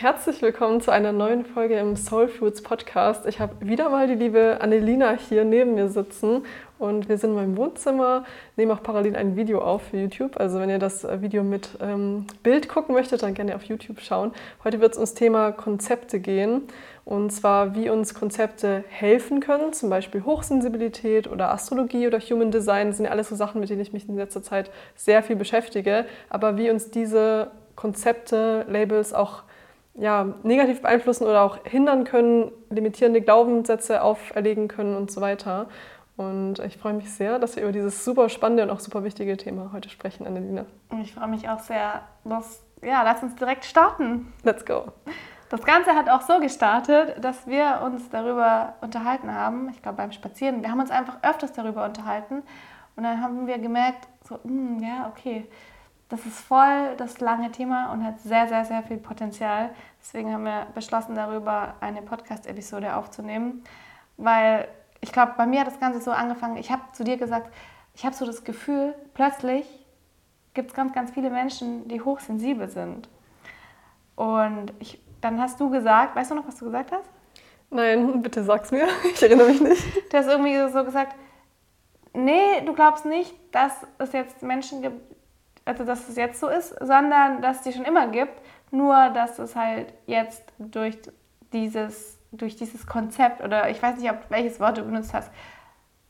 Herzlich willkommen zu einer neuen Folge im Soul Foods Podcast. Ich habe wieder mal die liebe Annelina hier neben mir sitzen und wir sind in meinem Wohnzimmer, nehmen auch parallel ein Video auf für YouTube. Also wenn ihr das Video mit ähm, Bild gucken möchtet, dann gerne auf YouTube schauen. Heute wird es ums Thema Konzepte gehen und zwar wie uns Konzepte helfen können, zum Beispiel Hochsensibilität oder Astrologie oder Human Design. Das sind ja alles so Sachen, mit denen ich mich in letzter Zeit sehr viel beschäftige. Aber wie uns diese Konzepte, Labels auch ja, negativ beeinflussen oder auch hindern können, limitierende Glaubenssätze auferlegen können und so weiter. Und ich freue mich sehr, dass wir über dieses super spannende und auch super wichtige Thema heute sprechen, Annelina. Ich freue mich auch sehr. Los, ja, lass uns direkt starten. Let's go. Das Ganze hat auch so gestartet, dass wir uns darüber unterhalten haben. Ich glaube, beim Spazieren. Wir haben uns einfach öfters darüber unterhalten. Und dann haben wir gemerkt, so, mh, hm, ja, okay, das ist voll das lange Thema und hat sehr, sehr, sehr viel Potenzial. Deswegen haben wir beschlossen, darüber eine Podcast-Episode aufzunehmen, weil ich glaube, bei mir hat das Ganze so angefangen. Ich habe zu dir gesagt, ich habe so das Gefühl, plötzlich gibt es ganz, ganz viele Menschen, die hochsensibel sind. Und ich, dann hast du gesagt, weißt du noch, was du gesagt hast? Nein, bitte sag's mir. Ich erinnere mich nicht. Du hast irgendwie so gesagt, nee, du glaubst nicht, dass es jetzt Menschen gibt, also dass es jetzt so ist, sondern dass es die schon immer gibt, nur dass es halt jetzt durch dieses, durch dieses Konzept oder ich weiß nicht, ob welches Wort du benutzt hast,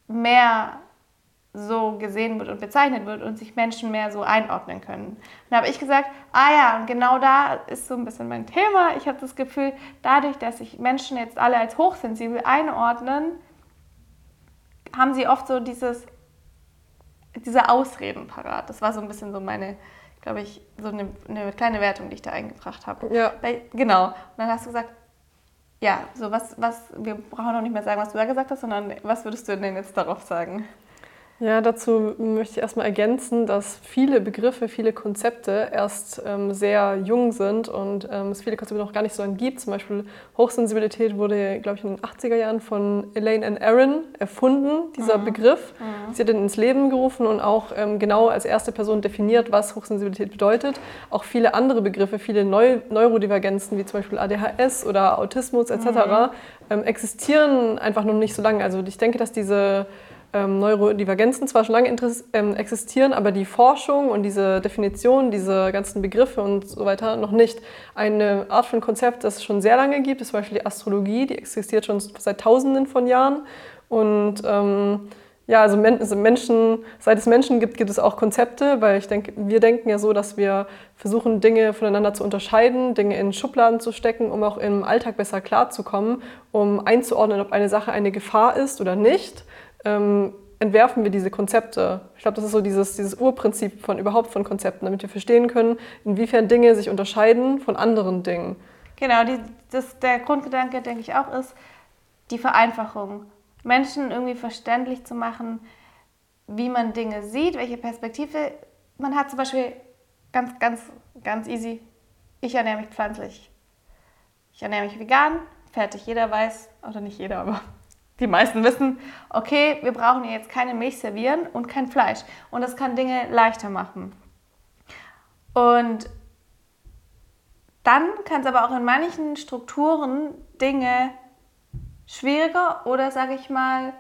mehr so gesehen wird und bezeichnet wird und sich Menschen mehr so einordnen können. Dann habe ich gesagt, ah ja, und genau da ist so ein bisschen mein Thema. Ich habe das Gefühl, dadurch, dass sich Menschen jetzt alle als hochsensibel einordnen, haben sie oft so dieses diese Ausreden parat. Das war so ein bisschen so meine, glaube ich, so eine, eine, kleine Wertung, die ich da eingebracht habe. Ja. Genau. Und dann hast du gesagt, ja, so was, was, wir brauchen noch nicht mehr sagen, was du da gesagt hast, sondern was würdest du denn jetzt darauf sagen? Ja, dazu möchte ich erstmal ergänzen, dass viele Begriffe, viele Konzepte erst ähm, sehr jung sind und ähm, es viele Konzepte noch gar nicht so gibt. Zum Beispiel Hochsensibilität wurde, glaube ich, in den 80er Jahren von Elaine and Aaron erfunden, dieser mhm. Begriff. Mhm. Sie hat ihn ins Leben gerufen und auch ähm, genau als erste Person definiert, was Hochsensibilität bedeutet. Auch viele andere Begriffe, viele Neu Neurodivergenzen, wie zum Beispiel ADHS oder Autismus etc., mhm. Ähm, existieren einfach noch nicht so lange. Also ich denke, dass diese ähm, Neurodivergenzen zwar schon lange ähm, existieren, aber die Forschung und diese Definition, diese ganzen Begriffe und so weiter noch nicht. Eine Art von Konzept, das es schon sehr lange gibt, ist zum Beispiel die Astrologie, die existiert schon seit Tausenden von Jahren. Und ähm, ja, also, also Menschen, seit es Menschen gibt, gibt es auch Konzepte, weil ich denke, wir denken ja so, dass wir versuchen, Dinge voneinander zu unterscheiden, Dinge in Schubladen zu stecken, um auch im Alltag besser klarzukommen, um einzuordnen, ob eine Sache eine Gefahr ist oder nicht ähm, entwerfen wir diese Konzepte. Ich glaube, das ist so dieses, dieses Urprinzip von überhaupt von Konzepten, damit wir verstehen können, inwiefern Dinge sich unterscheiden von anderen Dingen. Genau, die, das, der Grundgedanke, denke ich auch, ist die Vereinfachung. Menschen irgendwie verständlich zu machen, wie man Dinge sieht, welche Perspektive man hat. Zum Beispiel ganz, ganz, ganz easy. Ich ernähre mich pflanzlich. Ich ernähre mich vegan, fertig. Jeder weiß, oder nicht jeder, aber die meisten wissen, okay, wir brauchen jetzt keine Milch servieren und kein Fleisch. Und das kann Dinge leichter machen. Und dann kann es aber auch in manchen Strukturen Dinge schwieriger oder, sage ich mal,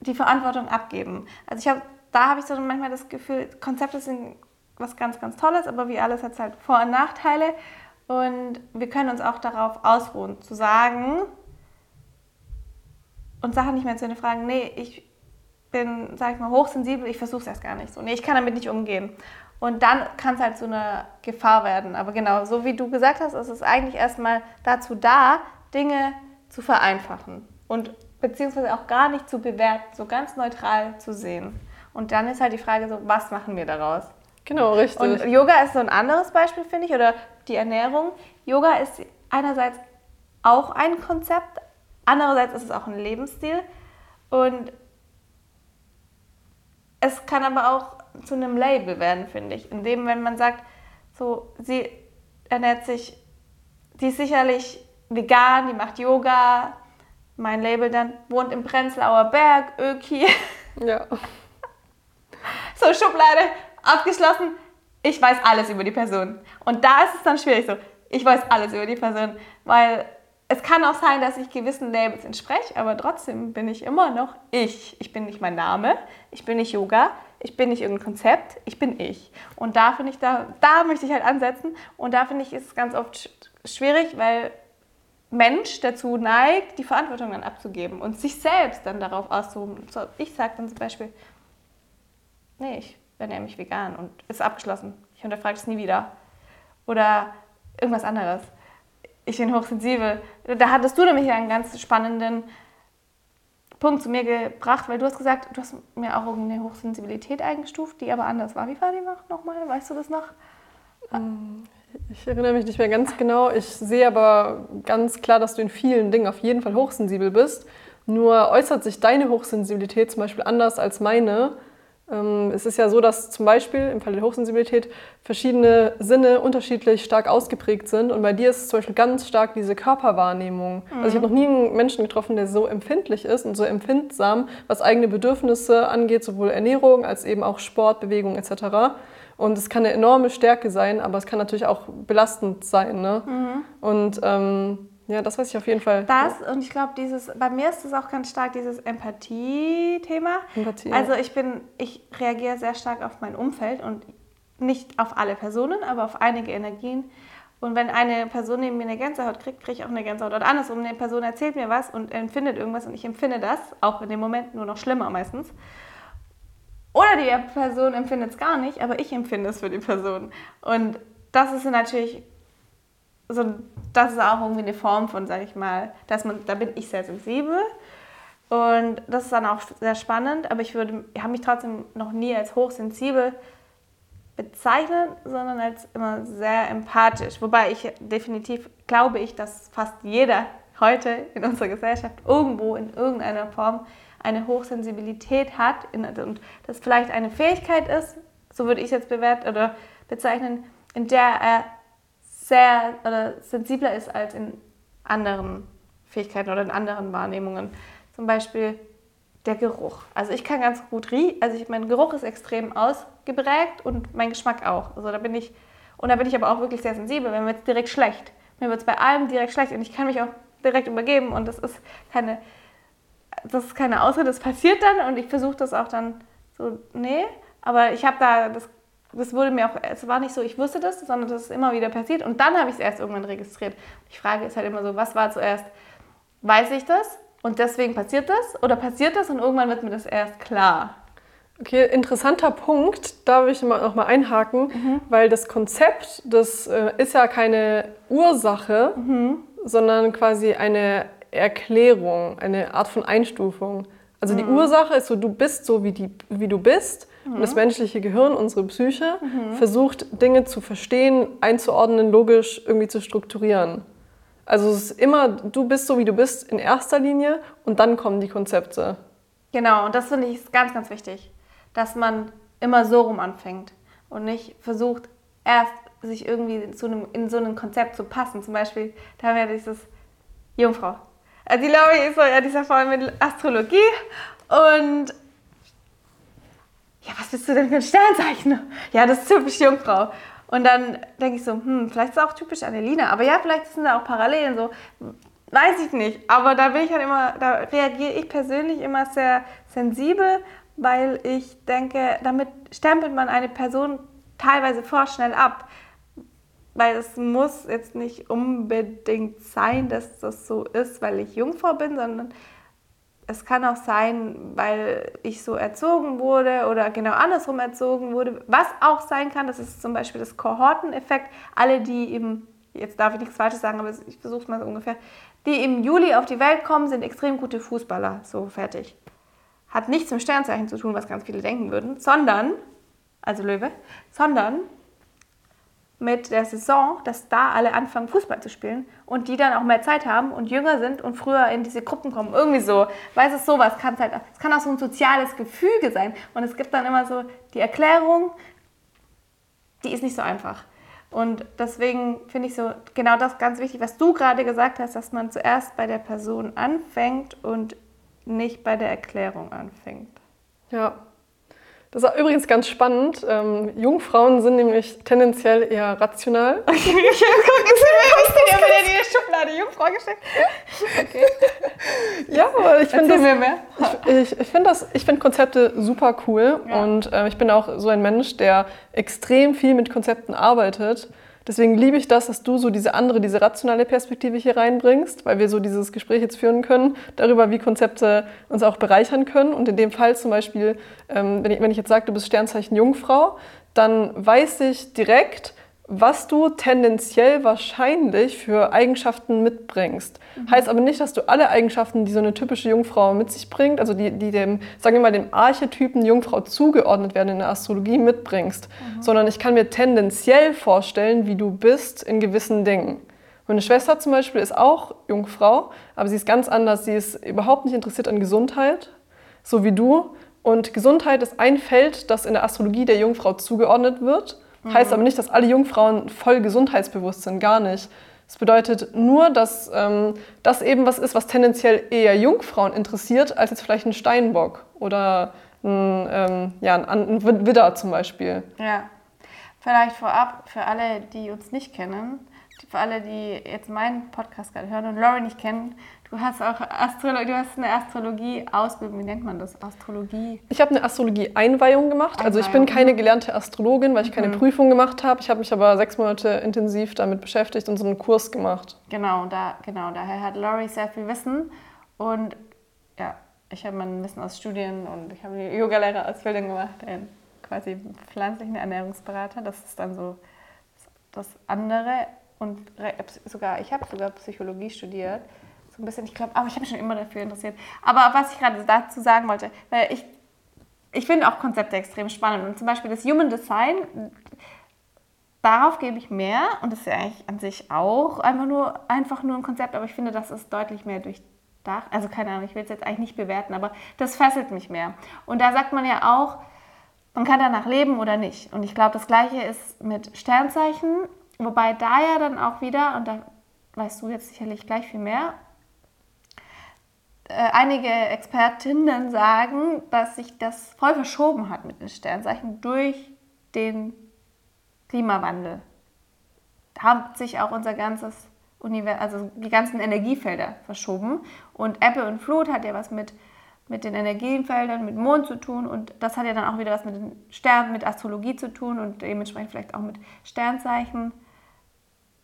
die Verantwortung abgeben. Also ich habe, da habe ich so manchmal das Gefühl, Konzepte sind was ganz, ganz Tolles, aber wie alles hat es halt Vor- und Nachteile. Und wir können uns auch darauf ausruhen, zu sagen, und Sachen nicht mehr zu hinterfragen, nee, ich bin, sag ich mal, hochsensibel, ich versuche es erst gar nicht so. Nee, ich kann damit nicht umgehen. Und dann kann es halt so eine Gefahr werden. Aber genau, so wie du gesagt hast, ist es eigentlich erstmal dazu da, Dinge zu vereinfachen und beziehungsweise auch gar nicht zu bewerten, so ganz neutral zu sehen. Und dann ist halt die Frage so, was machen wir daraus? Genau, richtig. Und Yoga ist so ein anderes Beispiel, finde ich, oder die Ernährung. Yoga ist einerseits auch ein Konzept, Andererseits ist es auch ein Lebensstil und es kann aber auch zu einem Label werden, finde ich. Indem, wenn man sagt, so, sie ernährt sich, die ist sicherlich vegan, die macht Yoga, mein Label dann wohnt im Prenzlauer Berg, Öki. Ja. So, Schublade abgeschlossen. Ich weiß alles über die Person. Und da ist es dann schwierig so. ich weiß alles über die Person, weil es kann auch sein, dass ich gewissen Labels entspreche, aber trotzdem bin ich immer noch ich. Ich bin nicht mein Name, ich bin nicht Yoga, ich bin nicht irgendein Konzept, ich bin ich. Und da finde ich, da, da möchte ich halt ansetzen. Und da finde ich, ist es ganz oft schwierig, weil Mensch dazu neigt, die Verantwortung dann abzugeben und sich selbst dann darauf auszuruhen. So, ich sage dann zum Beispiel, nee, ich ernähre mich vegan und ist abgeschlossen. Ich unterfrage es nie wieder. Oder irgendwas anderes ich bin hochsensibel. Da hattest du nämlich einen ganz spannenden Punkt zu mir gebracht, weil du hast gesagt, du hast mir auch irgendeine Hochsensibilität eingestuft, die aber anders war. Wie war die noch nochmal? Weißt du das noch? Ähm, ich erinnere mich nicht mehr ganz genau. Ich sehe aber ganz klar, dass du in vielen Dingen auf jeden Fall hochsensibel bist. Nur äußert sich deine Hochsensibilität zum Beispiel anders als meine. Ähm, es ist ja so, dass zum Beispiel im Fall der Hochsensibilität verschiedene Sinne unterschiedlich stark ausgeprägt sind. Und bei dir ist es zum Beispiel ganz stark diese Körperwahrnehmung. Mhm. Also ich habe noch nie einen Menschen getroffen, der so empfindlich ist und so empfindsam, was eigene Bedürfnisse angeht, sowohl Ernährung als eben auch Sport, Bewegung etc. Und es kann eine enorme Stärke sein, aber es kann natürlich auch belastend sein. Ne? Mhm. Und ähm, ja, das weiß ich auf jeden Fall. Das und ich glaube, dieses, bei mir ist es auch ganz stark dieses Empathie-Thema. Empathie, also ich bin, ich reagiere sehr stark auf mein Umfeld und nicht auf alle Personen, aber auf einige Energien. Und wenn eine Person neben mir eine Gänsehaut kriegt, kriege ich auch eine Gänsehaut. Und andersrum, eine Person erzählt mir was und empfindet irgendwas und ich empfinde das, auch in dem Moment nur noch schlimmer meistens. Oder die Person empfindet es gar nicht, aber ich empfinde es für die Person. Und das ist natürlich so, das ist auch irgendwie eine Form von, sag ich mal, dass man, da bin ich sehr sensibel. Und das ist dann auch sehr spannend, aber ich würde, habe mich trotzdem noch nie als hochsensibel bezeichnet, sondern als immer sehr empathisch. Wobei ich definitiv glaube ich, dass fast jeder heute in unserer Gesellschaft irgendwo in irgendeiner Form eine Hochsensibilität hat und das vielleicht eine Fähigkeit ist, so würde ich es jetzt bewerten oder bezeichnen, in der er sehr oder sensibler ist als in anderen Fähigkeiten oder in anderen Wahrnehmungen. Zum Beispiel der Geruch. Also ich kann ganz gut riechen, also ich, mein Geruch ist extrem ausgeprägt und mein Geschmack auch. Also da bin ich, und da bin ich aber auch wirklich sehr sensibel, wenn mir jetzt direkt schlecht. Mir wird es bei allem direkt schlecht und ich kann mich auch direkt übergeben und das ist keine, das ist keine Ausrede, das passiert dann und ich versuche das auch dann so, nee, aber ich habe da das das wurde mir auch, es war nicht so, ich wusste das, sondern das ist immer wieder passiert. Und dann habe ich es erst irgendwann registriert. Die Frage ist halt immer so, was war zuerst? Weiß ich das und deswegen passiert das? Oder passiert das und irgendwann wird mir das erst klar? Okay, interessanter Punkt. Da will ich noch mal einhaken, mhm. weil das Konzept, das äh, ist ja keine Ursache, mhm. sondern quasi eine Erklärung, eine Art von Einstufung. Also mhm. die Ursache ist so, du bist so, wie, die, wie du bist Mhm. Und das menschliche Gehirn, unsere Psyche, mhm. versucht Dinge zu verstehen, einzuordnen, logisch irgendwie zu strukturieren. Also es ist immer, du bist so, wie du bist in erster Linie und dann kommen die Konzepte. Genau, und das finde ich ganz, ganz wichtig, dass man immer so rum anfängt und nicht versucht, erst sich irgendwie zu einem, in so ein Konzept zu passen. Zum Beispiel, da haben wir dieses Jungfrau. Also die glaube ich ist so ja dieser Fall mit Astrologie und ja, was bist du denn für ein Sternzeichen? Ja, das ist typisch Jungfrau. Und dann denke ich so, hm, vielleicht ist es auch typisch Annelina. Aber ja, vielleicht sind da auch Parallelen so. Weiß ich nicht. Aber da bin ich halt immer, da reagiere ich persönlich immer sehr sensibel, weil ich denke, damit stempelt man eine Person teilweise vorschnell ab. Weil es muss jetzt nicht unbedingt sein, dass das so ist, weil ich Jungfrau bin, sondern es kann auch sein, weil ich so erzogen wurde oder genau andersrum erzogen wurde. Was auch sein kann, das ist zum Beispiel das Kohorteneffekt. Alle, die eben, jetzt darf ich nichts Falsches sagen, aber ich versuche es mal so ungefähr, die im Juli auf die Welt kommen, sind extrem gute Fußballer. So, fertig. Hat nichts mit Sternzeichen zu tun, was ganz viele denken würden, sondern, also Löwe, sondern mit der Saison, dass da alle anfangen, Fußball zu spielen und die dann auch mehr Zeit haben und jünger sind und früher in diese Gruppen kommen. Irgendwie so. Weiß es sowas kann es halt. Es kann auch so ein soziales Gefüge sein. Und es gibt dann immer so die Erklärung, die ist nicht so einfach. Und deswegen finde ich so genau das ganz wichtig, was du gerade gesagt hast, dass man zuerst bei der Person anfängt und nicht bei der Erklärung anfängt. Ja, Das ist übrigens ganz spannend. Ähm, Jungfrauen sind nämlich tendenziell eher rational. Okay, ich gucke, hast du dir wieder die Schublade Jungfrau gesteckt? Okay. Ja, aber ich finde Ich, ich, ich finde find Konzepte super cool ja. und äh, ich bin auch so ein Mensch, der extrem viel mit Konzepten arbeitet. Deswegen liebe ich das, dass du so diese andere, diese rationale Perspektive hier reinbringst, weil wir so dieses Gespräch jetzt führen können darüber, wie Konzepte uns auch bereichern können. Und in dem Fall zum Beispiel, ähm, wenn, ich, wenn ich jetzt sage, du bist Sternzeichen Jungfrau, dann weiß ich direkt, was du tendenziell wahrscheinlich für Eigenschaften mitbringst. Mhm. Heißt aber nicht, dass du alle Eigenschaften, die so eine typische Jungfrau mit sich bringt, also die, die dem, sagen wir mal, dem Archetypen Jungfrau zugeordnet werden in der Astrologie mitbringst, mhm. sondern ich kann mir tendenziell vorstellen, wie du bist in gewissen Dingen. Meine Schwester zum Beispiel ist auch Jungfrau, aber sie ist ganz anders. Sie ist überhaupt nicht interessiert an Gesundheit, so wie du. Und Gesundheit ist ein Feld, das in der Astrologie der Jungfrau zugeordnet wird. Mhm. Heißt aber nicht, dass alle Jungfrauen voll gesundheitsbewusst sind, gar nicht. Es bedeutet nur, dass ähm, das eben was ist, was tendenziell eher Jungfrauen interessiert, als jetzt vielleicht ein Steinbock oder ein, ähm, ja, ein, ein Widder zum Beispiel. Ja, vielleicht vorab für alle, die uns nicht kennen, für alle, die jetzt meinen Podcast gerade hören und Laurie nicht kennen, Du hast auch Astrolo du hast eine Astrologie-Ausbildung, wie nennt man das? Astrologie? Ich habe eine Astrologie-Einweihung gemacht. Einweihung. Also ich bin keine gelernte Astrologin, weil ich keine mhm. Prüfung gemacht habe. Ich habe mich aber sechs Monate intensiv damit beschäftigt und so einen Kurs gemacht. Genau, da, genau daher hat Laurie sehr viel Wissen. Und ja, ich habe mein Wissen aus Studien und ich habe eine Yoga-Lehrerausbildung gemacht in quasi pflanzlichen Ernährungsberater. Das ist dann so das andere. Und sogar, ich habe sogar Psychologie studiert ein bisschen, ich glaube, aber ich habe mich schon immer dafür interessiert. Aber was ich gerade dazu sagen wollte, weil ich, ich finde auch Konzepte extrem spannend. Und zum Beispiel das Human Design, darauf gebe ich mehr. Und das ist ja eigentlich an sich auch einfach nur, einfach nur ein Konzept, aber ich finde, das ist deutlich mehr durchdacht. Also keine Ahnung, ich will es jetzt eigentlich nicht bewerten, aber das fesselt mich mehr. Und da sagt man ja auch, man kann danach leben oder nicht. Und ich glaube, das Gleiche ist mit Sternzeichen, wobei da ja dann auch wieder, und da weißt du jetzt sicherlich gleich viel mehr, einige Expertinnen sagen, dass sich das voll verschoben hat mit den Sternzeichen durch den Klimawandel. Da hat sich auch unser ganzes Universum, also die ganzen Energiefelder verschoben. Und Ebbe und Flut hat ja was mit, mit den Energiefeldern, mit Mond zu tun. Und das hat ja dann auch wieder was mit den Sternen, mit Astrologie zu tun und dementsprechend vielleicht auch mit Sternzeichen.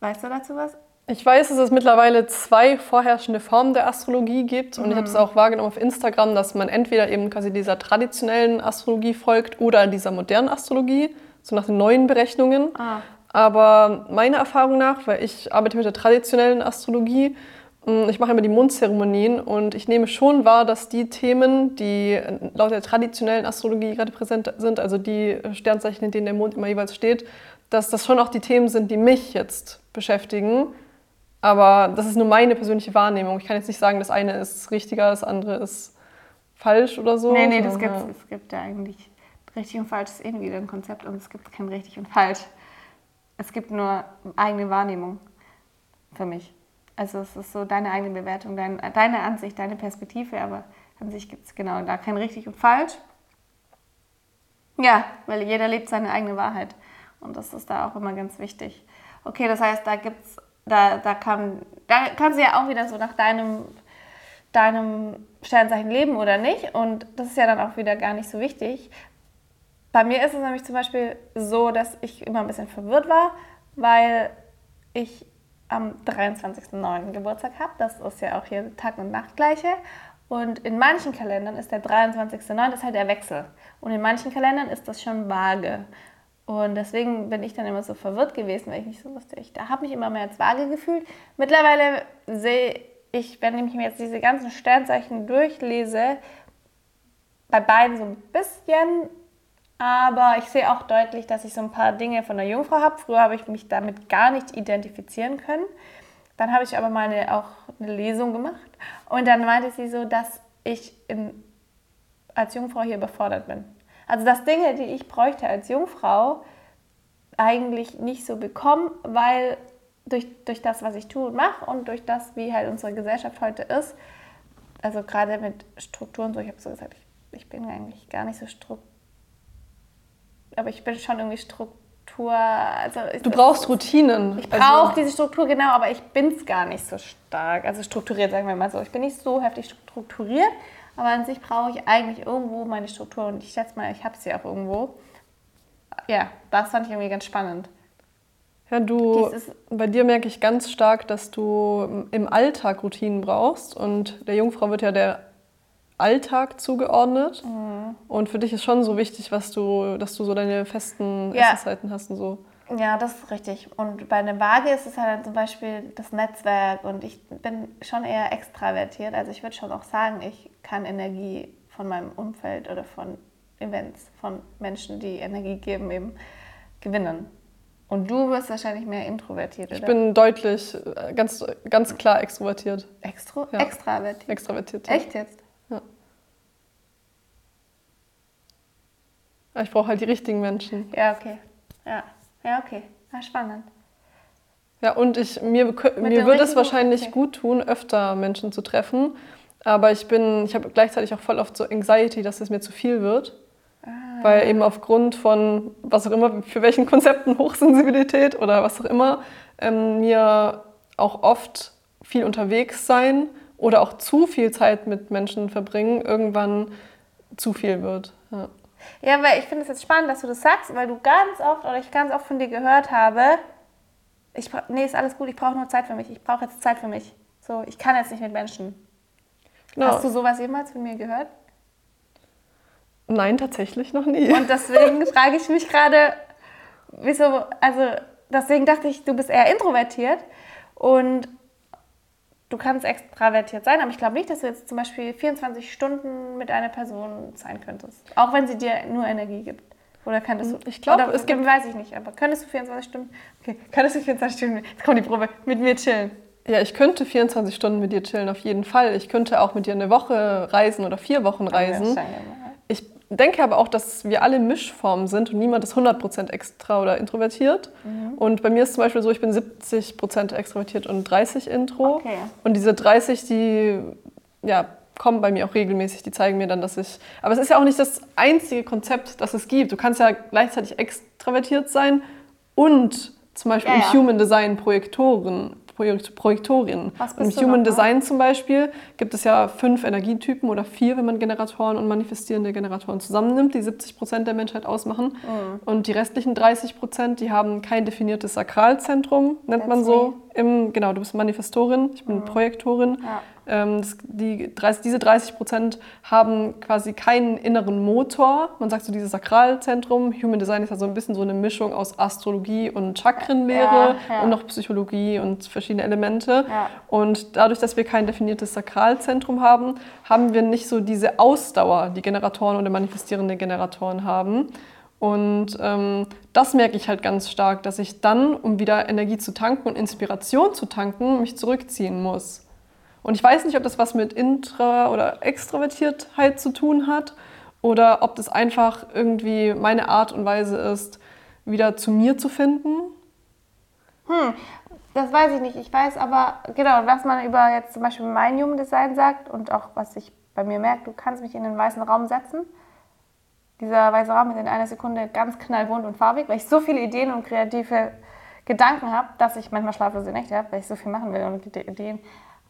Weißt du dazu was? Ich weiß, dass es mittlerweile zwei vorherrschende Formen der Astrologie gibt und mhm. ich habe es auch wahrgenommen auf Instagram, dass man entweder eben quasi dieser traditionellen Astrologie folgt oder dieser modernen Astrologie, so nach den neuen Berechnungen. Ah. Aber meiner Erfahrung nach, weil ich arbeite mit der traditionellen Astrologie, hm, ich mache immer die Mondzeremonien und ich nehme schon wahr, dass die Themen, die laut der traditionellen Astrologie gerade präsent sind, also die Sternzeichen, in denen der Mond immer jeweils steht, dass das schon auch die Themen sind, die mich jetzt beschäftigen. Aber das ist nur meine persönliche Wahrnehmung. Ich kann jetzt nicht sagen, das eine ist richtiger, das andere ist falsch oder so. Nee, nee, das gibt's, es gibt ja eigentlich richtig und falsch ist wieder ein Konzept und es gibt kein richtig und falsch. Es gibt nur eigene Wahrnehmung für mich. Also es ist so deine eigene Bewertung, dein, deine Ansicht, deine Perspektive, aber an sich gibt es genau da kein richtig und falsch. Ja, weil jeder lebt seine eigene Wahrheit und das ist da auch immer ganz wichtig. Okay, das heißt, da gibt es da, da, kann, da kannst du ja auch wieder so nach deinem, deinem Sternzeichen leben oder nicht. Und das ist ja dann auch wieder gar nicht so wichtig. Bei mir ist es nämlich zum Beispiel so, dass ich immer ein bisschen verwirrt war, weil ich am 23.09. Geburtstag habe. Das ist ja auch hier Tag und Nacht gleiche. Und in manchen Kalendern ist der 23.09. das ist halt der Wechsel. Und in manchen Kalendern ist das schon vage. Und deswegen bin ich dann immer so verwirrt gewesen, weil ich nicht so wusste. Ich habe mich immer mehr als vage gefühlt. Mittlerweile sehe ich, wenn ich mir jetzt diese ganzen Sternzeichen durchlese, bei beiden so ein bisschen, aber ich sehe auch deutlich, dass ich so ein paar Dinge von der Jungfrau habe. Früher habe ich mich damit gar nicht identifizieren können. Dann habe ich aber mal eine, auch eine Lesung gemacht und dann meinte sie so, dass ich in, als Jungfrau hier überfordert bin. Also dass Dinge, die ich bräuchte als Jungfrau, eigentlich nicht so bekomme, weil durch, durch das, was ich tue und mache und durch das, wie halt unsere Gesellschaft heute ist, also gerade mit Strukturen so, ich habe so gesagt, ich, ich bin eigentlich gar nicht so aber ich bin schon irgendwie Struktur. Also du brauchst Routinen. Ich brauche also, diese Struktur, genau, aber ich bin es gar nicht so stark. Also strukturiert, sagen wir mal so. Ich bin nicht so heftig strukturiert, aber an sich brauche ich eigentlich irgendwo meine Struktur und ich schätze mal, ich habe sie auch irgendwo. Ja, das fand ich irgendwie ganz spannend. Ja, du, bei dir merke ich ganz stark, dass du im Alltag Routinen brauchst und der Jungfrau wird ja der Alltag zugeordnet. Mhm. Und für dich ist schon so wichtig, was du, dass du so deine festen ja. Essenszeiten hast und so. Ja, das ist richtig. Und bei einer Waage ist es halt zum Beispiel das Netzwerk und ich bin schon eher extravertiert. Also ich würde schon auch sagen, ich kann Energie von meinem Umfeld oder von Events, von Menschen, die Energie geben, eben gewinnen. Und du wirst wahrscheinlich mehr introvertiert, oder? Ich bin deutlich, äh, ganz, ganz klar extrovertiert. Extro ja. Extravertiert? Extravertiert. Ja. Echt jetzt? Ja. Ich brauche halt die richtigen Menschen. Ja, okay. Ja, ja okay. Ja, spannend. Ja, und ich, mir, mir würde es wahrscheinlich okay. gut tun, öfter Menschen zu treffen. Aber ich bin, ich habe gleichzeitig auch voll oft so Anxiety, dass es mir zu viel wird. Weil eben aufgrund von was auch immer, für welchen Konzepten Hochsensibilität oder was auch immer, ähm, mir auch oft viel unterwegs sein oder auch zu viel Zeit mit Menschen verbringen, irgendwann zu viel wird. Ja, ja weil ich finde es jetzt spannend, dass du das sagst, weil du ganz oft oder ich ganz oft von dir gehört habe, ich, nee, ist alles gut, ich brauche nur Zeit für mich, ich brauche jetzt Zeit für mich. So, ich kann jetzt nicht mit Menschen. Genau. Hast du sowas jemals von mir gehört? Nein, tatsächlich noch nie. Und deswegen frage ich mich gerade, wieso, also deswegen dachte ich, du bist eher introvertiert und du kannst extravertiert sein, aber ich glaube nicht, dass du jetzt zum Beispiel 24 Stunden mit einer Person sein könntest. Auch wenn sie dir nur Energie gibt. Oder könntest du, ich glaube, es gibt, weiß ich nicht, aber könntest du 24 Stunden, okay, könntest du 24 Stunden, jetzt kommt die Probe, mit mir chillen? Ja, ich könnte 24 Stunden mit dir chillen, auf jeden Fall. Ich könnte auch mit dir eine Woche reisen oder vier Wochen reisen. Ich denke aber auch, dass wir alle Mischformen sind und niemand ist 100% extra oder introvertiert. Mhm. Und bei mir ist zum Beispiel so, ich bin 70% extrovertiert und 30 Intro. Okay. Und diese 30, die ja, kommen bei mir auch regelmäßig, die zeigen mir dann, dass ich... Aber es ist ja auch nicht das einzige Konzept, das es gibt. Du kannst ja gleichzeitig extravertiert sein und zum Beispiel ja, ja. im Human Design Projektoren Projektorinnen. Im Human Design zum Beispiel gibt es ja fünf Energietypen oder vier, wenn man Generatoren und manifestierende Generatoren zusammennimmt, die 70 Prozent der Menschheit ausmachen. Mhm. Und die restlichen 30 Prozent, die haben kein definiertes Sakralzentrum, nennt That's man so. Im, genau, du bist Manifestorin, ich bin mhm. Projektorin. Ja. Ähm, das, die 30, diese 30 Prozent haben quasi keinen inneren Motor. Man sagt so dieses Sakralzentrum. Human Design ist ja so ein bisschen so eine Mischung aus Astrologie und Chakrenlehre ja, ja. und noch Psychologie und verschiedene Elemente. Und dadurch, dass wir kein definiertes Sakralzentrum haben, haben wir nicht so diese Ausdauer, die Generatoren oder manifestierende Generatoren haben. Und ähm, das merke ich halt ganz stark, dass ich dann, um wieder Energie zu tanken und Inspiration zu tanken, mich zurückziehen muss. Und ich weiß nicht, ob das was mit Intra- oder Extrovertiertheit zu tun hat oder ob das einfach irgendwie meine Art und Weise ist, wieder zu mir zu finden. Hm, das weiß ich nicht. Ich weiß aber, genau, was man über jetzt zum Beispiel mein Human Design sagt und auch was ich bei mir merke, du kannst mich in den weißen Raum setzen. Dieser weiße Raum ist in einer Sekunde ganz knallbunt und farbig, weil ich so viele Ideen und kreative Gedanken habe, dass ich manchmal schlaflose Nächte habe, weil ich so viel machen will und Ideen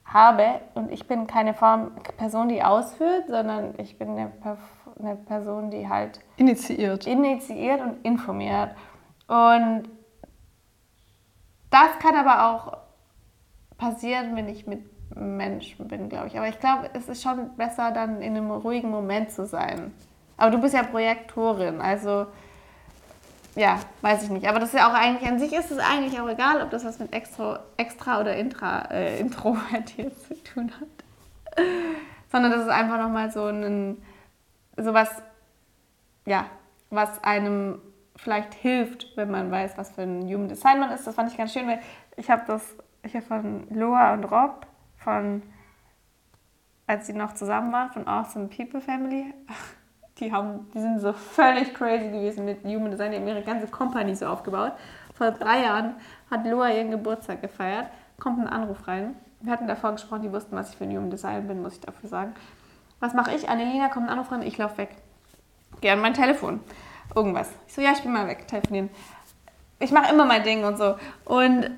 habe. Und ich bin keine Form, Person, die ausführt, sondern ich bin eine, eine Person, die halt initiiert. initiiert und informiert. Und das kann aber auch passieren, wenn ich mit Menschen bin, glaube ich. Aber ich glaube, es ist schon besser, dann in einem ruhigen Moment zu sein. Aber du bist ja Projektorin, also ja, weiß ich nicht. Aber das ist ja auch eigentlich, an sich ist es eigentlich auch egal, ob das was mit extra, extra oder intra, äh, introvertiert zu tun hat. Sondern das ist einfach nochmal so ein, sowas, ja, was einem vielleicht hilft, wenn man weiß, was für ein Human Design man ist. Das fand ich ganz schön, weil ich habe das, habe von Loa und Rob, von, als sie noch zusammen waren, von Awesome People Family, die, haben, die sind so völlig crazy gewesen mit Human Design. Die haben ihre ganze Company so aufgebaut. Vor drei Jahren hat Loa ihren Geburtstag gefeiert. Kommt ein Anruf rein. Wir hatten davor gesprochen, die wussten, was ich für ein Human Design bin, muss ich dafür sagen. Was mache ich? Annelina kommt ein Anruf rein, ich laufe weg. Gehe an mein Telefon. irgendwas. Ich so, ja, ich bin mal weg, telefonieren. Ich mache immer mein Ding und so. Und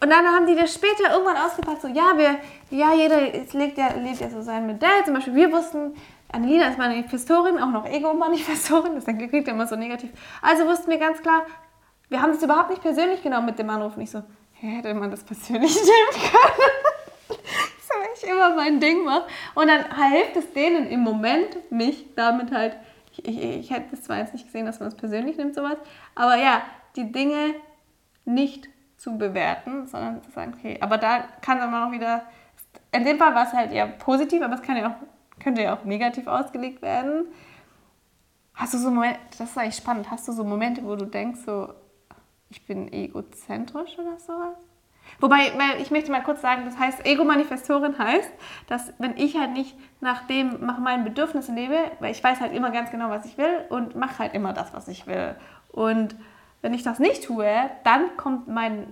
und dann haben die das später irgendwann ausgepackt, so, ja, wir, ja, jeder legt ja, lebt ja so sein Modell. Zum Beispiel, wir wussten, Annelina ist Manifestorin, auch noch Ego-Manifestorin, das klingt immer so negativ. Also wussten wir ganz klar, wir haben das überhaupt nicht persönlich genommen mit dem Anruf. Und ich so, hätte man das persönlich nehmen können? so, ich immer mein Ding mache. Und dann hilft es denen im Moment, mich damit halt, ich, ich, ich hätte das zwar jetzt nicht gesehen, dass man es persönlich nimmt, sowas, aber ja, die Dinge nicht zu bewerten, sondern zu sagen, okay, aber da kann dann auch wieder, in dem Fall war es halt eher positiv, aber es kann ja auch, könnte ja auch negativ ausgelegt werden. Hast du so Momente, das ist eigentlich spannend, hast du so Momente, wo du denkst, so, ich bin egozentrisch oder sowas? Wobei, ich möchte mal kurz sagen, das heißt, Ego-Manifestorin heißt, dass wenn ich halt nicht nach dem, nach meinen Bedürfnissen lebe, weil ich weiß halt immer ganz genau, was ich will und mache halt immer das, was ich will. Und wenn ich das nicht tue, dann kommt meine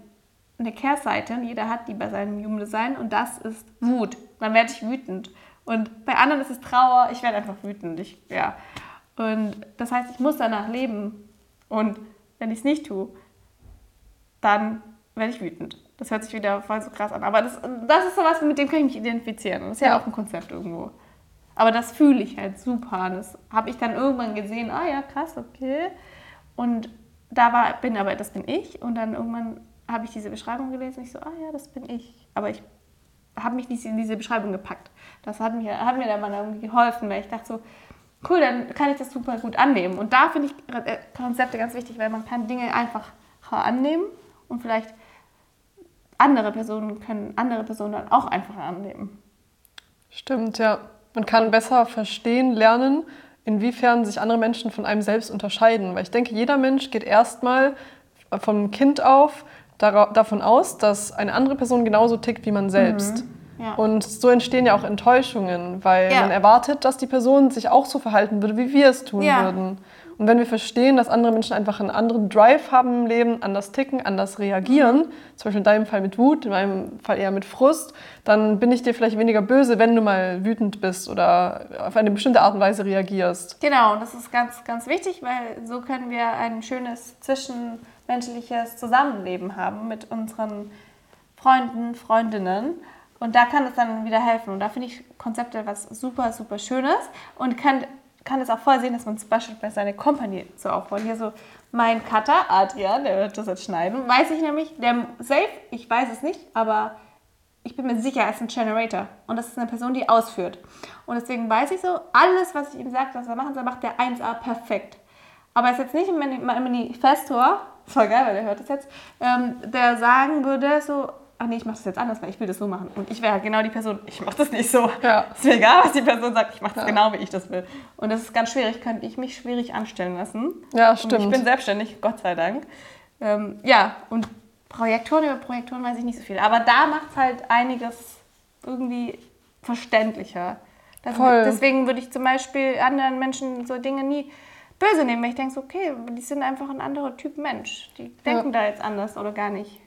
Kehrseite, jeder hat die bei seinem Human Design, und das ist Wut. Dann werde ich wütend. Und bei anderen ist es Trauer, ich werde einfach wütend. Ich, ja. Und das heißt, ich muss danach leben. Und wenn ich es nicht tue, dann werde ich wütend. Das hört sich wieder voll so krass an. Aber das, das ist sowas, mit dem kann ich mich identifizieren. Das ist ja auch ein Konzept irgendwo. Aber das fühle ich halt super. Das habe ich dann irgendwann gesehen, ah ja, krass, okay. Und da war, bin aber, das bin ich. Und dann irgendwann habe ich diese Beschreibung gelesen und ich so, ah ja, das bin ich. Aber ich habe mich nicht in diese Beschreibung gepackt. Das hat mir, hat mir dann mal irgendwie geholfen, weil ich dachte so, cool, dann kann ich das super gut annehmen. Und da finde ich äh, Konzepte ganz wichtig, weil man kann Dinge einfach annehmen und vielleicht andere Personen können andere Personen dann auch einfacher annehmen. Stimmt, ja. Man kann besser verstehen, lernen, inwiefern sich andere Menschen von einem selbst unterscheiden. Weil ich denke, jeder Mensch geht erstmal vom Kind auf davon aus, dass eine andere Person genauso tickt wie man selbst. Mhm. Ja. Und so entstehen ja auch Enttäuschungen, weil ja. man erwartet, dass die Person sich auch so verhalten würde, wie wir es tun ja. würden. Und wenn wir verstehen, dass andere Menschen einfach einen anderen Drive haben im Leben, anders ticken, anders reagieren, zum Beispiel in deinem Fall mit Wut, in meinem Fall eher mit Frust, dann bin ich dir vielleicht weniger böse, wenn du mal wütend bist oder auf eine bestimmte Art und Weise reagierst. Genau, und das ist ganz, ganz wichtig, weil so können wir ein schönes zwischenmenschliches Zusammenleben haben mit unseren Freunden, Freundinnen. Und da kann es dann wieder helfen. Und da finde ich Konzepte was super, super Schönes und kann kann es auch voll sehen, dass man zum Beispiel bei seiner Company so aufbaut. Hier so mein Cutter, Adrian, der wird das jetzt schneiden, weiß ich nämlich, der safe, ich weiß es nicht, aber ich bin mir sicher, er ist ein Generator. Und das ist eine Person, die ausführt. Und deswegen weiß ich so, alles, was ich ihm sage, was er machen soll, macht der 1A perfekt. Aber er ist jetzt nicht ein Manifestor, voll geil, weil er hört das jetzt, ähm, der sagen würde so, ach nee, ich mache das jetzt anders, weil ich will das so machen. Und ich wäre genau die Person, ich mache das nicht so. Ja. Ist mir egal, was die Person sagt, ich mache das ja. genau, wie ich das will. Und das ist ganz schwierig, könnte ich mich schwierig anstellen lassen. Ja, stimmt. Und ich bin selbstständig, Gott sei Dank. Ähm, ja, und Projektoren über Projektoren weiß ich nicht so viel. Aber da macht es halt einiges irgendwie verständlicher. Das, Voll. Deswegen würde ich zum Beispiel anderen Menschen so Dinge nie böse nehmen, weil ich denke okay, die sind einfach ein anderer Typ Mensch. Die denken ja. da jetzt anders oder gar nicht.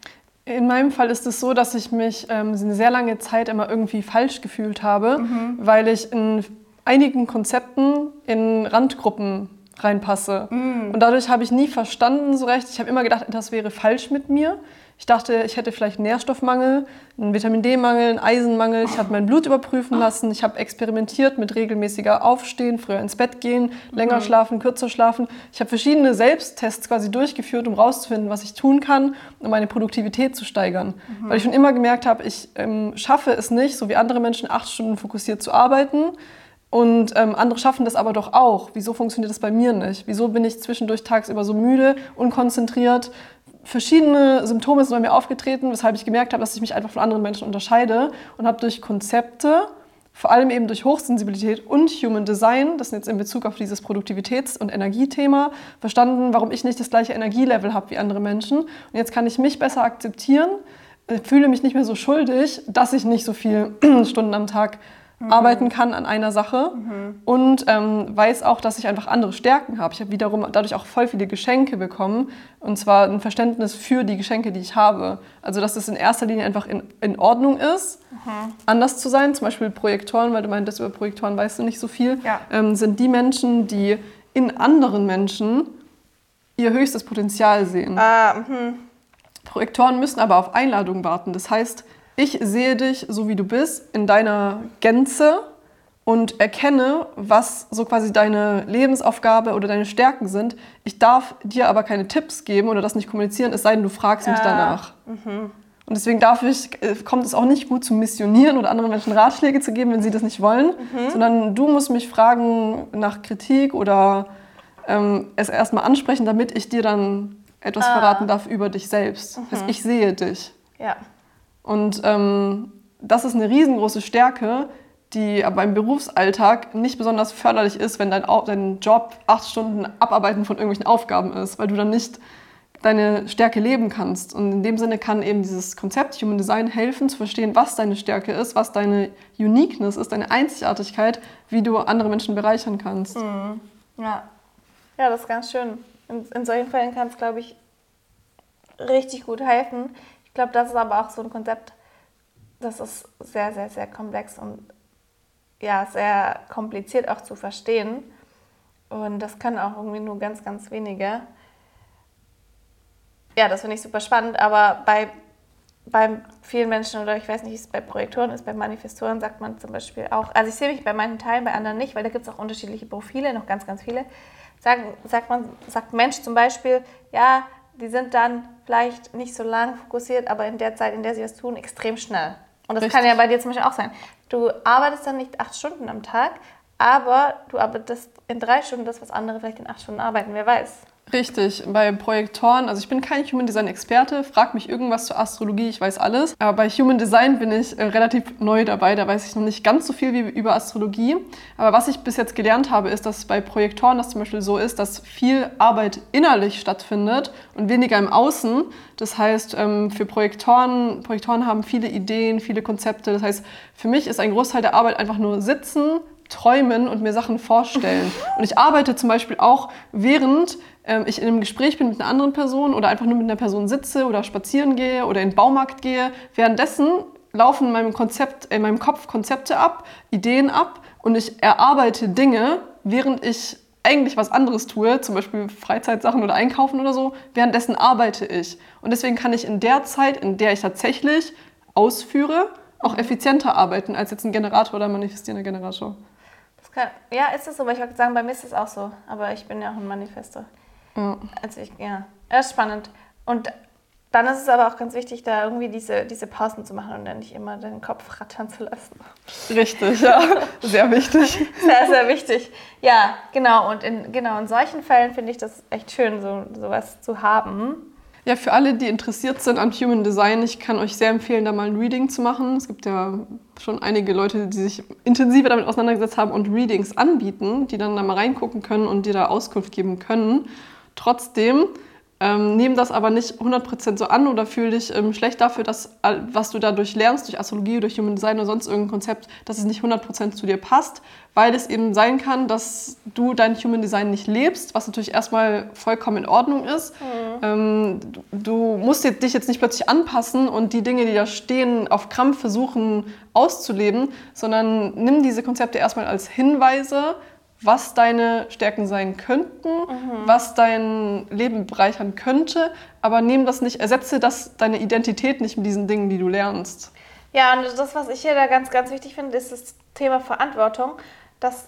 In meinem Fall ist es so, dass ich mich ähm, eine sehr lange Zeit immer irgendwie falsch gefühlt habe, mhm. weil ich in einigen Konzepten in Randgruppen reinpasse. Mhm. Und dadurch habe ich nie verstanden so recht. Ich habe immer gedacht, das wäre falsch mit mir. Ich dachte, ich hätte vielleicht Nährstoffmangel, einen Vitamin D-Mangel, einen Eisenmangel. Ich habe mein Blut überprüfen lassen. Ich habe experimentiert mit regelmäßiger Aufstehen, früher ins Bett gehen, länger mhm. schlafen, kürzer schlafen. Ich habe verschiedene Selbsttests quasi durchgeführt, um herauszufinden, was ich tun kann, um meine Produktivität zu steigern. Mhm. Weil ich schon immer gemerkt habe, ich ähm, schaffe es nicht, so wie andere Menschen, acht Stunden fokussiert zu arbeiten. Und ähm, andere schaffen das aber doch auch. Wieso funktioniert das bei mir nicht? Wieso bin ich zwischendurch tagsüber so müde, unkonzentriert? verschiedene Symptome sind bei mir aufgetreten, weshalb ich gemerkt habe, dass ich mich einfach von anderen Menschen unterscheide und habe durch Konzepte, vor allem eben durch Hochsensibilität und Human Design, das ist jetzt in Bezug auf dieses Produktivitäts- und Energiethema, verstanden, warum ich nicht das gleiche Energielevel habe wie andere Menschen. Und jetzt kann ich mich besser akzeptieren, äh, fühle mich nicht mehr so schuldig, dass ich nicht so viele Stunden am Tag mhm. arbeiten kann an einer Sache mhm. und ähm, weiß auch, dass ich einfach andere Stärken habe. Ich habe wiederum dadurch auch voll viele Geschenke bekommen und zwar ein Verständnis für die Geschenke, die ich habe. Also dass es in erster Linie einfach in, in Ordnung ist, mhm. anders zu sein. Zum Beispiel Projektoren, weil du meintest, über Projektoren weißt du nicht so viel, ja. ähm, sind die Menschen, die in anderen Menschen ihr höchstes Potenzial sehen. Ah, mhm. Projektoren müssen aber auf Einladung warten. Das heißt, ich sehe dich so wie du bist, in deiner Gänze und erkenne, was so quasi deine Lebensaufgabe oder deine Stärken sind. Ich darf dir aber keine Tipps geben oder das nicht kommunizieren, es sei denn, du fragst mich Ja. danach. Und deswegen darf ich, äh, kommt es auch nicht gut zu missionieren oder anderen Menschen Ratschläge zu geben, wenn sie das nicht wollen, sondern du musst mich fragen nach Kritik oder ähm, es erstmal ansprechen, damit ich dir dann etwas Ah. verraten darf über dich selbst. Das heißt, ich sehe dich. Ja. Und ähm, das ist eine riesengroße Stärke, die aber im Berufsalltag nicht besonders förderlich ist, wenn dein, dein Job acht Stunden Abarbeiten von irgendwelchen Aufgaben ist, weil du dann nicht deine Stärke leben kannst. Und in dem Sinne kann eben dieses Konzept Human Design helfen, zu verstehen, was deine Stärke ist, was deine Uniqueness ist, deine Einzigartigkeit, wie du andere Menschen bereichern kannst. Ja. Ja, das ist ganz schön. In, in solchen Fällen kann es, glaube ich, richtig gut helfen. Ich glaube, das ist aber auch so ein Konzept, das ist sehr, sehr, sehr komplex und ja, sehr kompliziert auch zu verstehen. Und das können auch irgendwie nur ganz, ganz wenige. Ja, das finde ich super spannend, aber bei, bei vielen Menschen oder ich weiß nicht, wie es bei Projektoren ist, bei Manifestoren sagt man zum Beispiel auch, also ich sehe mich bei manchen Teilen, bei anderen nicht, weil da gibt es auch unterschiedliche Profile, noch ganz, ganz viele. Sagen, sagt man, sagt Mensch zum Beispiel, ja, die sind dann vielleicht nicht so lang fokussiert, aber in der Zeit, in der sie was tun, extrem schnell. Und das Richtig. kann ja bei dir zum Beispiel auch sein. Du arbeitest dann nicht acht Stunden am Tag, aber du arbeitest in drei Stunden das, was andere vielleicht in acht Stunden arbeiten, wer weiß. Richtig, bei Projektoren, also ich bin kein Human Design Experte, frag mich irgendwas zur Astrologie, ich weiß alles. Aber bei Human Design bin ich äh, relativ neu dabei, da weiß ich noch nicht ganz so viel wie über Astrologie. Aber was ich bis jetzt gelernt habe, ist, dass bei Projektoren das zum Beispiel so ist, dass viel Arbeit innerlich stattfindet und weniger im Außen. Das heißt, ähm, für Projektoren, Projektoren haben viele Ideen, viele Konzepte. Das heißt, für mich ist ein Großteil der Arbeit einfach nur sitzen, träumen und mir Sachen vorstellen. Und ich arbeite zum Beispiel auch, während ich in einem Gespräch bin mit einer anderen Person oder einfach nur mit einer Person sitze oder spazieren gehe oder in den Baumarkt gehe. Währenddessen laufen in meinem, Konzept, in meinem Kopf Konzepte ab, Ideen ab und ich erarbeite Dinge, während ich eigentlich was anderes tue, zum Beispiel Freizeitsachen oder Einkaufen oder so, währenddessen arbeite ich. Und deswegen kann ich in der Zeit, in der ich tatsächlich ausführe, auch effizienter arbeiten als jetzt ein Generator oder ein manifestierender Generator. Ja, ist es so, aber ich wollte sagen, bei mir ist es auch so. Aber ich bin ja auch ein Manifester. Ja. Also ich, ja, das ist spannend. Und dann ist es aber auch ganz wichtig, da irgendwie diese, diese Pausen zu machen und dann nicht immer den Kopf rattern zu lassen. Richtig, ja. Sehr wichtig. Sehr, sehr wichtig. Ja, genau. Und in, genau, in solchen Fällen finde ich das echt schön, so sowas zu haben. Ja, für alle, die interessiert sind an Human Design, ich kann euch sehr empfehlen, da mal ein Reading zu machen. Es gibt ja schon einige Leute, die sich intensiver damit auseinandergesetzt haben und Readings anbieten, die dann da mal reingucken können und dir da Auskunft geben können. Trotzdem ähm, nehm das aber nicht 100% so an oder fühl dich ähm, schlecht dafür, dass was du dadurch lernst, durch Astrologie, durch Human Design oder sonst irgendein Konzept, dass es nicht 100% zu dir passt, weil es eben sein kann, dass du dein Human Design nicht lebst, was natürlich erstmal vollkommen in Ordnung ist. Ähm, du, du musst jetzt, dich jetzt nicht plötzlich anpassen und die Dinge, die da stehen, auf Krampf versuchen auszuleben, sondern nimm diese Konzepte erstmal als Hinweise, was deine Stärken sein könnten, was dein Leben bereichern könnte, aber nimm das nicht, ersetze das deine Identität nicht mit diesen Dingen, die du lernst. Ja, und das, was ich hier da ganz, ganz wichtig finde, ist das Thema Verantwortung, dass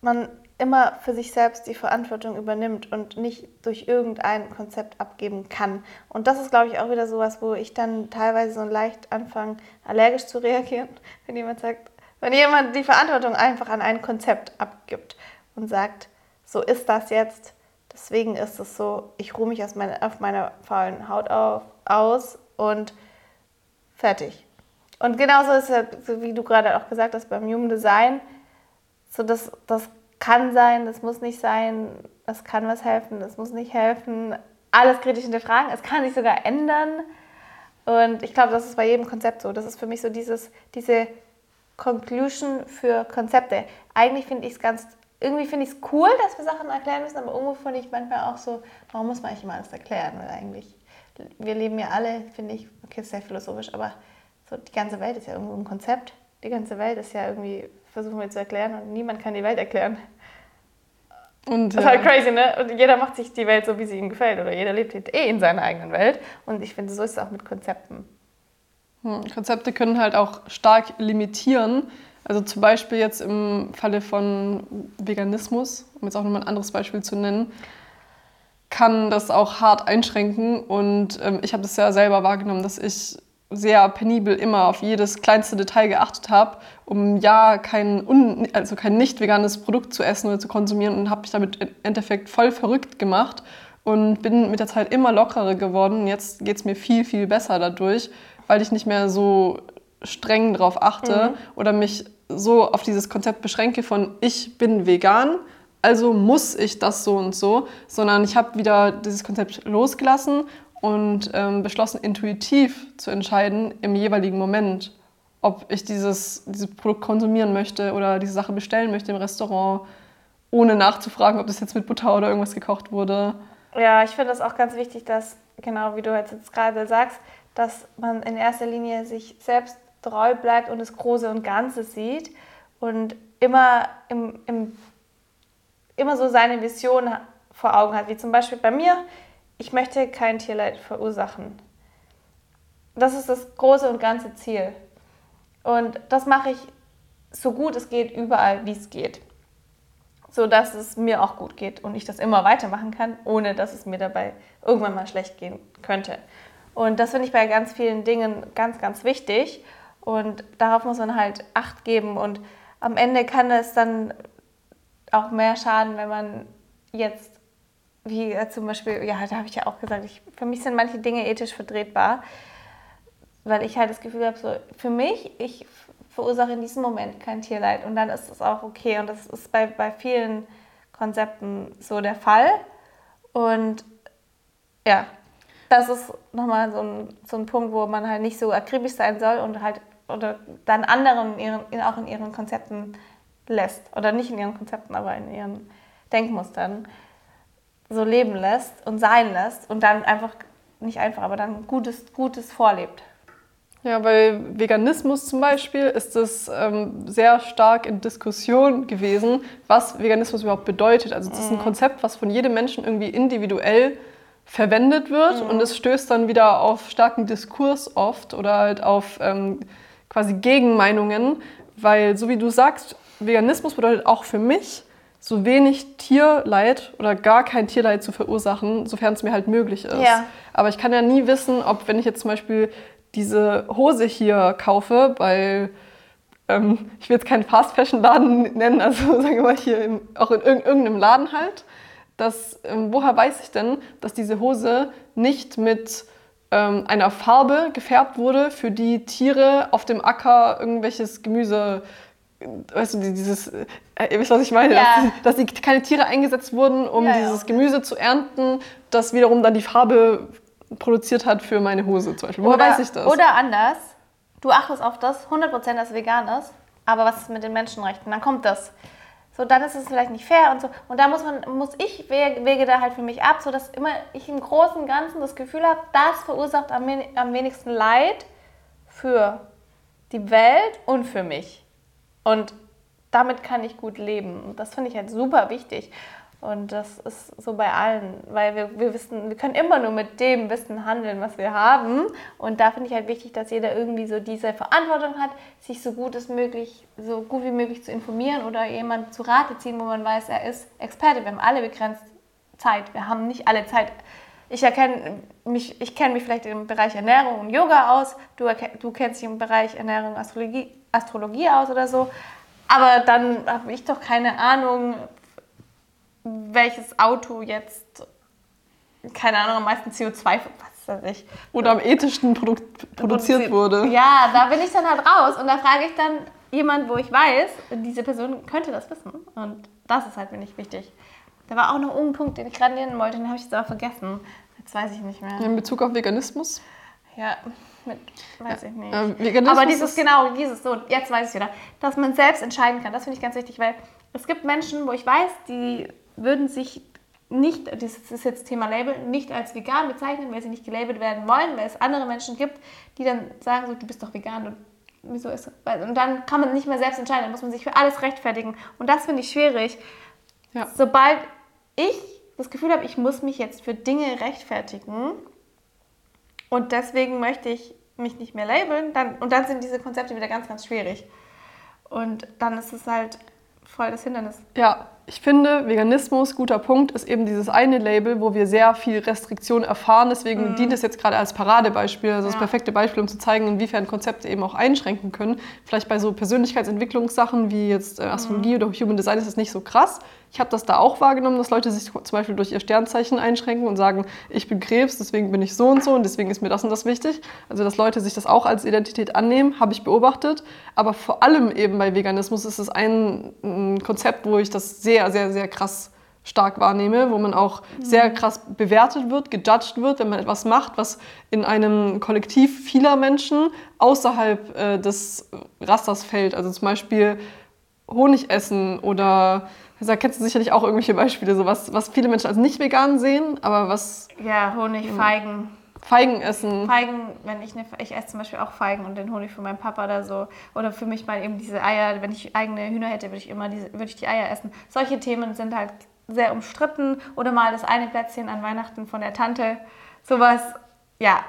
man immer für sich selbst die Verantwortung übernimmt und nicht durch irgendein Konzept abgeben kann. Und das ist, glaube ich, auch wieder sowas, wo ich dann teilweise so leicht anfange, allergisch zu reagieren, wenn jemand sagt, wenn jemand die Verantwortung einfach an ein Konzept abgibt und sagt, so ist das jetzt, deswegen ist es so, ich ruhe mich aus meine, auf meiner faulen Haut auf, aus und fertig. Und genauso ist es, wie du gerade auch gesagt hast, beim Human Design, so das, das kann sein, das muss nicht sein, das kann was helfen, das muss nicht helfen. Alles kritisch hinterfragen, es kann sich sogar ändern. Und ich glaube, das ist bei jedem Konzept so. Das ist für mich so dieses, diese Conclusion für Konzepte. Eigentlich finde ich es ganz, irgendwie finde ich es cool, dass wir Sachen erklären müssen, aber irgendwo finde ich manchmal auch so, warum muss man eigentlich immer alles erklären? Weil eigentlich, wir leben ja alle, finde ich, okay, sehr philosophisch, aber so die ganze Welt ist ja irgendwo ein Konzept. Die ganze Welt ist ja irgendwie, versuchen wir zu erklären und niemand kann die Welt erklären. Und, das ist halt crazy, ne? Und jeder macht sich die Welt so, wie sie ihm gefällt. Oder jeder lebt eh in seiner eigenen Welt. Und ich finde, so ist es auch mit Konzepten. Hm, Konzepte können halt auch stark limitieren. Also zum Beispiel jetzt im Falle von Veganismus, um jetzt auch nochmal ein anderes Beispiel zu nennen, kann das auch hart einschränken. Und ähm, ich habe das ja selber wahrgenommen, dass ich sehr penibel immer auf jedes kleinste Detail geachtet habe, um ja kein, un, also kein nicht veganes Produkt zu essen oder zu konsumieren und habe mich damit im Endeffekt voll verrückt gemacht und bin mit der Zeit immer lockerer geworden. Jetzt geht es mir viel, viel besser dadurch, weil ich nicht mehr so streng darauf achte mhm. oder mich so auf dieses Konzept beschränke von ich bin vegan, also muss ich das so und so, sondern ich habe wieder dieses Konzept losgelassen und ähm, beschlossen, intuitiv zu entscheiden im jeweiligen Moment, ob ich dieses, dieses Produkt konsumieren möchte oder diese Sache bestellen möchte im Restaurant, ohne nachzufragen, ob das jetzt mit Butter oder irgendwas gekocht wurde. Ja, ich finde es auch ganz wichtig, dass, genau wie du jetzt gerade sagst, dass man in erster Linie sich selbst treu bleibt und das Große und Ganze sieht und immer, im, im, immer so seine Vision vor Augen hat. Wie zum Beispiel bei mir, ich möchte kein Tierleid verursachen. Das ist das große und ganze Ziel. Und das mache ich so gut es geht, überall, wie es geht. So dass es mir auch gut geht und ich das immer weitermachen kann, ohne dass es mir dabei irgendwann mal schlecht gehen könnte. Und das finde ich bei ganz vielen Dingen ganz, ganz wichtig. Und darauf muss man halt Acht geben. Und am Ende kann es dann auch mehr schaden, wenn man jetzt wie zum Beispiel, ja, da habe ich ja auch gesagt, ich, für mich sind manche Dinge ethisch vertretbar, weil ich halt das Gefühl habe, so für mich, ich verursache in diesem Moment kein Tierleid und dann ist es auch okay und das ist bei, bei vielen Konzepten so der Fall und ja, das ist nochmal so ein, so ein Punkt, wo man halt nicht so akribisch sein soll und halt oder dann anderen ihren, auch in ihren Konzepten lässt oder nicht in ihren Konzepten, aber in ihren Denkmustern so leben lässt und sein lässt und dann einfach, nicht einfach, aber dann Gutes, Gutes vorlebt. Ja, bei Veganismus zum Beispiel ist es ähm, sehr stark in Diskussion gewesen, was Veganismus überhaupt bedeutet. Also es ist ein mhm. Konzept, was von jedem Menschen irgendwie individuell verwendet wird mhm. und es stößt dann wieder auf starken Diskurs oft oder halt auf ähm, quasi Gegenmeinungen, weil so wie du sagst, Veganismus bedeutet auch für mich, so wenig Tierleid oder gar kein Tierleid zu verursachen, sofern es mir halt möglich ist. Ja. Aber ich kann ja nie wissen, ob wenn ich jetzt zum Beispiel diese Hose hier kaufe, weil ähm, ich will jetzt keinen Fast-Fashion-Laden nennen, also sagen wir mal hier im, auch in irgendeinem Laden halt, dass, ähm, woher weiß ich denn, dass diese Hose nicht mit ähm, einer Farbe gefärbt wurde, für die Tiere auf dem Acker irgendwelches Gemüse weißt du, dieses, äh, ihr wisst, was ich meine, ja. dass, dass die, keine Tiere eingesetzt wurden, um ja, dieses ja. Gemüse zu ernten, das wiederum dann die Farbe produziert hat für meine Hose zum Beispiel. Woher oder, weiß ich das? Oder anders, du achtest auf das, 100% das vegan ist, aber was ist mit den Menschenrechten? Dann kommt das. So, dann ist es vielleicht nicht fair und so. Und da muss man, muss ich wege da halt für mich ab, sodass immer ich im Großen und Ganzen das Gefühl habe, das verursacht am, am wenigsten Leid für die Welt und für mich. Und damit kann ich gut leben. Und das finde ich halt super wichtig. Und das ist so bei allen, weil wir, wir wissen, wir können immer nur mit dem Wissen handeln, was wir haben. Und da finde ich halt wichtig, dass jeder irgendwie so diese Verantwortung hat, sich so gut es möglich, so gut wie möglich zu informieren oder jemand zu Rate ziehen, wo man weiß, er ist Experte. Wir haben alle begrenzt Zeit. Wir haben nicht alle Zeit. Ich erkenne mich, ich kenne mich vielleicht im Bereich Ernährung und Yoga aus. Du, du kennst dich im Bereich Ernährung und Astrologie Astrologie aus oder so. Aber dann habe ich doch keine Ahnung, welches Auto jetzt, keine Ahnung, am meisten CO2, was weiß ich. Oder am ethischsten produ produziert wurde. Ja, da bin ich dann halt raus und da frage ich dann jemand, wo ich weiß, diese Person könnte das wissen. Und das ist halt mir nicht wichtig. Da war auch noch ein Punkt, den ich gerade nennen wollte, den habe ich jetzt aber vergessen. Jetzt weiß ich nicht mehr. In Bezug auf Veganismus? Ja, mit, weiß ich nicht. Ähm, Aber dieses, genau, dieses, so, jetzt weiß ich wieder, dass man selbst entscheiden kann, das finde ich ganz wichtig, weil es gibt Menschen, wo ich weiß, die würden sich nicht, das ist jetzt Thema Label, nicht als vegan bezeichnen, weil sie nicht gelabelt werden wollen, weil es andere Menschen gibt, die dann sagen so, du bist doch vegan und wieso ist das? Und dann kann man nicht mehr selbst entscheiden, dann muss man sich für alles rechtfertigen. Und das finde ich schwierig. Ja. Sobald ich das Gefühl habe, ich muss mich jetzt für Dinge rechtfertigen und deswegen möchte ich mich nicht mehr labeln, dann, und dann sind diese Konzepte wieder ganz, ganz schwierig. Und dann ist es halt voll das Hindernis. Ja, ich finde, Veganismus, guter Punkt, ist eben dieses eine Label, wo wir sehr viel Restriktion erfahren. Deswegen mhm. dient es jetzt gerade als Paradebeispiel, also ja. das perfekte Beispiel, um zu zeigen, inwiefern Konzepte eben auch einschränken können. Vielleicht bei so Persönlichkeitsentwicklungssachen wie jetzt äh, Astrologie mhm. oder Human Design ist es nicht so krass. Ich habe das da auch wahrgenommen, dass Leute sich zum Beispiel durch ihr Sternzeichen einschränken und sagen, ich bin Krebs, deswegen bin ich so und so und deswegen ist mir das und das wichtig. Also dass Leute sich das auch als Identität annehmen, habe ich beobachtet. Aber vor allem eben bei Veganismus ist es ein, ein Konzept, wo ich das sehr, sehr, sehr krass stark wahrnehme, wo man auch sehr krass bewertet wird, gejudged wird, wenn man etwas macht, was in einem Kollektiv vieler Menschen außerhalb äh, des Rasters fällt. Also zum Beispiel Honig essen oder da kennst du sicherlich auch irgendwelche Beispiele, so was, was viele Menschen als nicht vegan sehen, aber was. Ja, Honig, Feigen. Feigen essen. Feigen, wenn ich, ne, ich esse zum Beispiel auch Feigen und den Honig für meinen Papa oder so. Oder für mich mal eben diese Eier, wenn ich eigene Hühner hätte, würde ich immer diese, würde ich die Eier essen. Solche Themen sind halt sehr umstritten. Oder mal das eine Plätzchen an Weihnachten von der Tante. Sowas, ja,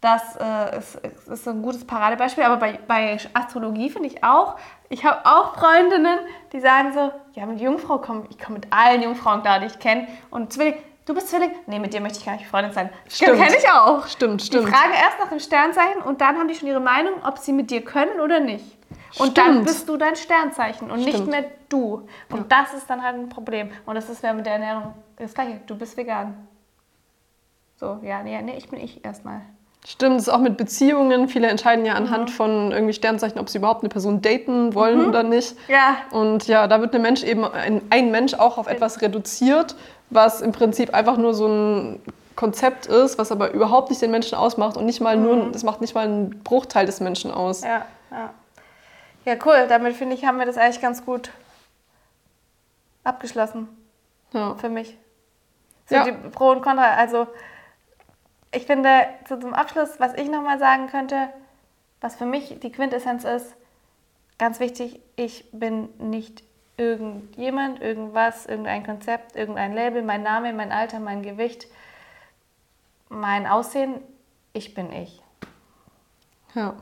das äh, ist, ist ein gutes Paradebeispiel. Aber bei, bei Astrologie finde ich auch, ich habe auch Freundinnen, die sagen so, ja, mit Jungfrau komme ich komme mit allen Jungfrauen klar, die ich kenne. Und Zwilling, du bist Zwilling? Nee, mit dir möchte ich gar nicht Freundin sein. Stimmt. Kenne ich auch. Stimmt, stimmt. Die fragen erst nach dem Sternzeichen und dann haben die schon ihre Meinung, ob sie mit dir können oder nicht. Und stimmt. dann bist du dein Sternzeichen und stimmt. nicht mehr du. Und ja. das ist dann halt ein Problem. Und das ist ja mit der Ernährung das Gleiche. Du bist vegan. So, ja, nee, nee ich bin ich erstmal. Stimmt, das ist auch mit Beziehungen. Viele entscheiden ja anhand mhm. von irgendwie Sternzeichen, ob sie überhaupt eine Person daten wollen mhm. oder nicht. Ja. Und ja, da wird ein Mensch eben, ein, ein Mensch auch auf etwas reduziert, was im Prinzip einfach nur so ein Konzept ist, was aber überhaupt nicht den Menschen ausmacht und nicht mal mhm. nur, das macht nicht mal einen Bruchteil des Menschen aus. Ja, ja. Ja, cool. Damit finde ich, haben wir das eigentlich ganz gut abgeschlossen. Ja. Für mich. So ja. die Pro und Contra. Also ich finde, zum Abschluss, was ich nochmal sagen könnte, was für mich die Quintessenz ist, ganz wichtig, ich bin nicht irgendjemand, irgendwas, irgendein Konzept, irgendein Label, mein Name, mein Alter, mein Gewicht, mein Aussehen, ich bin ich. Ja.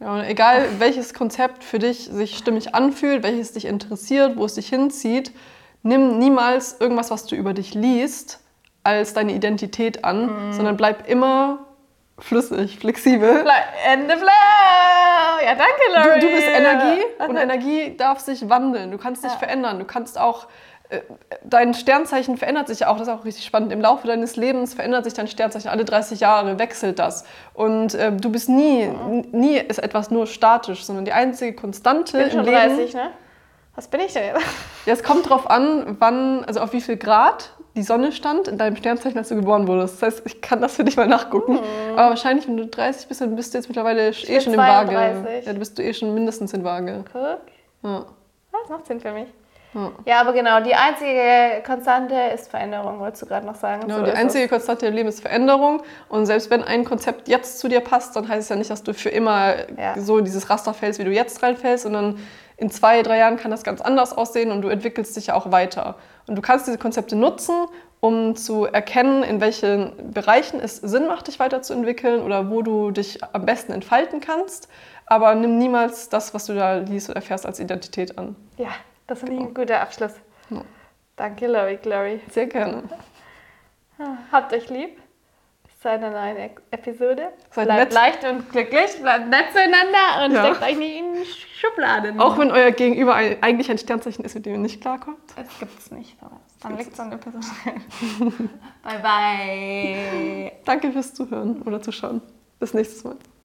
ja egal welches Konzept für dich sich stimmig anfühlt, welches dich interessiert, wo es dich hinzieht, nimm niemals irgendwas, was du über dich liest, als deine Identität an, mhm. sondern bleib immer flüssig, flexibel. Ende Flow! Ja, danke, Laurie. Du, du bist Energie und Energie darf sich wandeln. Du kannst dich ja. verändern. Du kannst auch äh, dein Sternzeichen verändert sich ja auch, das ist auch richtig spannend. Im Laufe deines Lebens verändert sich dein Sternzeichen alle 30 Jahre, wechselt das. Und äh, du bist nie, mhm. nie ist etwas nur statisch, sondern die einzige Konstante ich bin im schon Leben. 30, ne? Was bin ich denn jetzt? Ja, es kommt drauf an, wann, also auf wie viel Grad die Sonne stand in deinem Sternzeichen, als du geboren wurdest. Das heißt, ich kann das für dich mal nachgucken. Mhm. Aber wahrscheinlich, wenn du 30 bist, dann bist du jetzt mittlerweile ich eh schon 32. in Waage. Ja, dann bist du eh schon mindestens in Waage. Guck. Ja. Das macht Sinn für mich. Ja. ja. aber genau, die einzige Konstante ist Veränderung, wolltest du gerade noch sagen. Genau, so die einzige es. Konstante im Leben ist Veränderung. Und selbst wenn ein Konzept jetzt zu dir passt, dann heißt es ja nicht, dass du für immer ja. so dieses Raster fällst, wie du jetzt reinfällst, sondern in zwei, drei Jahren kann das ganz anders aussehen und du entwickelst dich ja auch weiter. Und du kannst diese Konzepte nutzen, um zu erkennen, in welchen Bereichen es Sinn macht, dich weiterzuentwickeln oder wo du dich am besten entfalten kannst. Aber nimm niemals das, was du da liest oder erfährst, als Identität an. Ja, das finde ich ein guter Abschluss. Ja. Danke, Laurie, Glory. Sehr gerne. Habt euch lieb. Zu einer neuen Episode. Seid bleibt nett. leicht und glücklich, bleibt nett zueinander und ja. steckt euch nicht in Schubladen. Auch wenn euer Gegenüber eigentlich ein Sternzeichen ist, mit dem ihr nicht klarkommt. Das gibt es nicht. Dann liegt es an der Person. bye bye. Danke fürs Zuhören oder Zuschauen. Bis nächstes Mal.